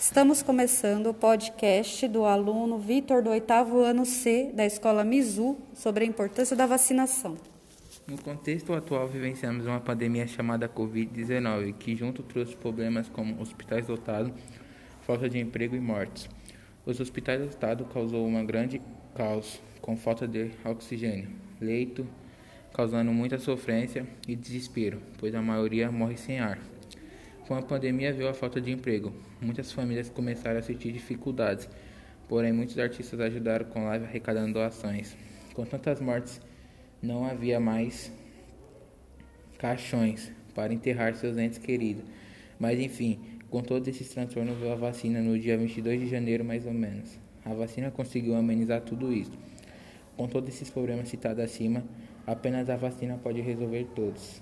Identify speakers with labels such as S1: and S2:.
S1: Estamos começando o podcast do aluno Vitor do oitavo ano C da Escola Mizu sobre a importância da vacinação.
S2: No contexto atual, vivenciamos uma pandemia chamada Covid-19, que junto trouxe problemas como hospitais lotados, falta de emprego e mortes. Os hospitais lotados causou uma grande caos, com falta de oxigênio, leito, causando muita sofrência e desespero, pois a maioria morre sem ar. Com a pandemia veio a falta de emprego. Muitas famílias começaram a sentir dificuldades, porém muitos artistas ajudaram com live arrecadando doações. Com tantas mortes, não havia mais caixões para enterrar seus entes queridos. Mas enfim, com todos esses transtornos veio a vacina no dia 22 de janeiro mais ou menos. A vacina conseguiu amenizar tudo isso. Com todos esses problemas citados acima, apenas a vacina pode resolver todos.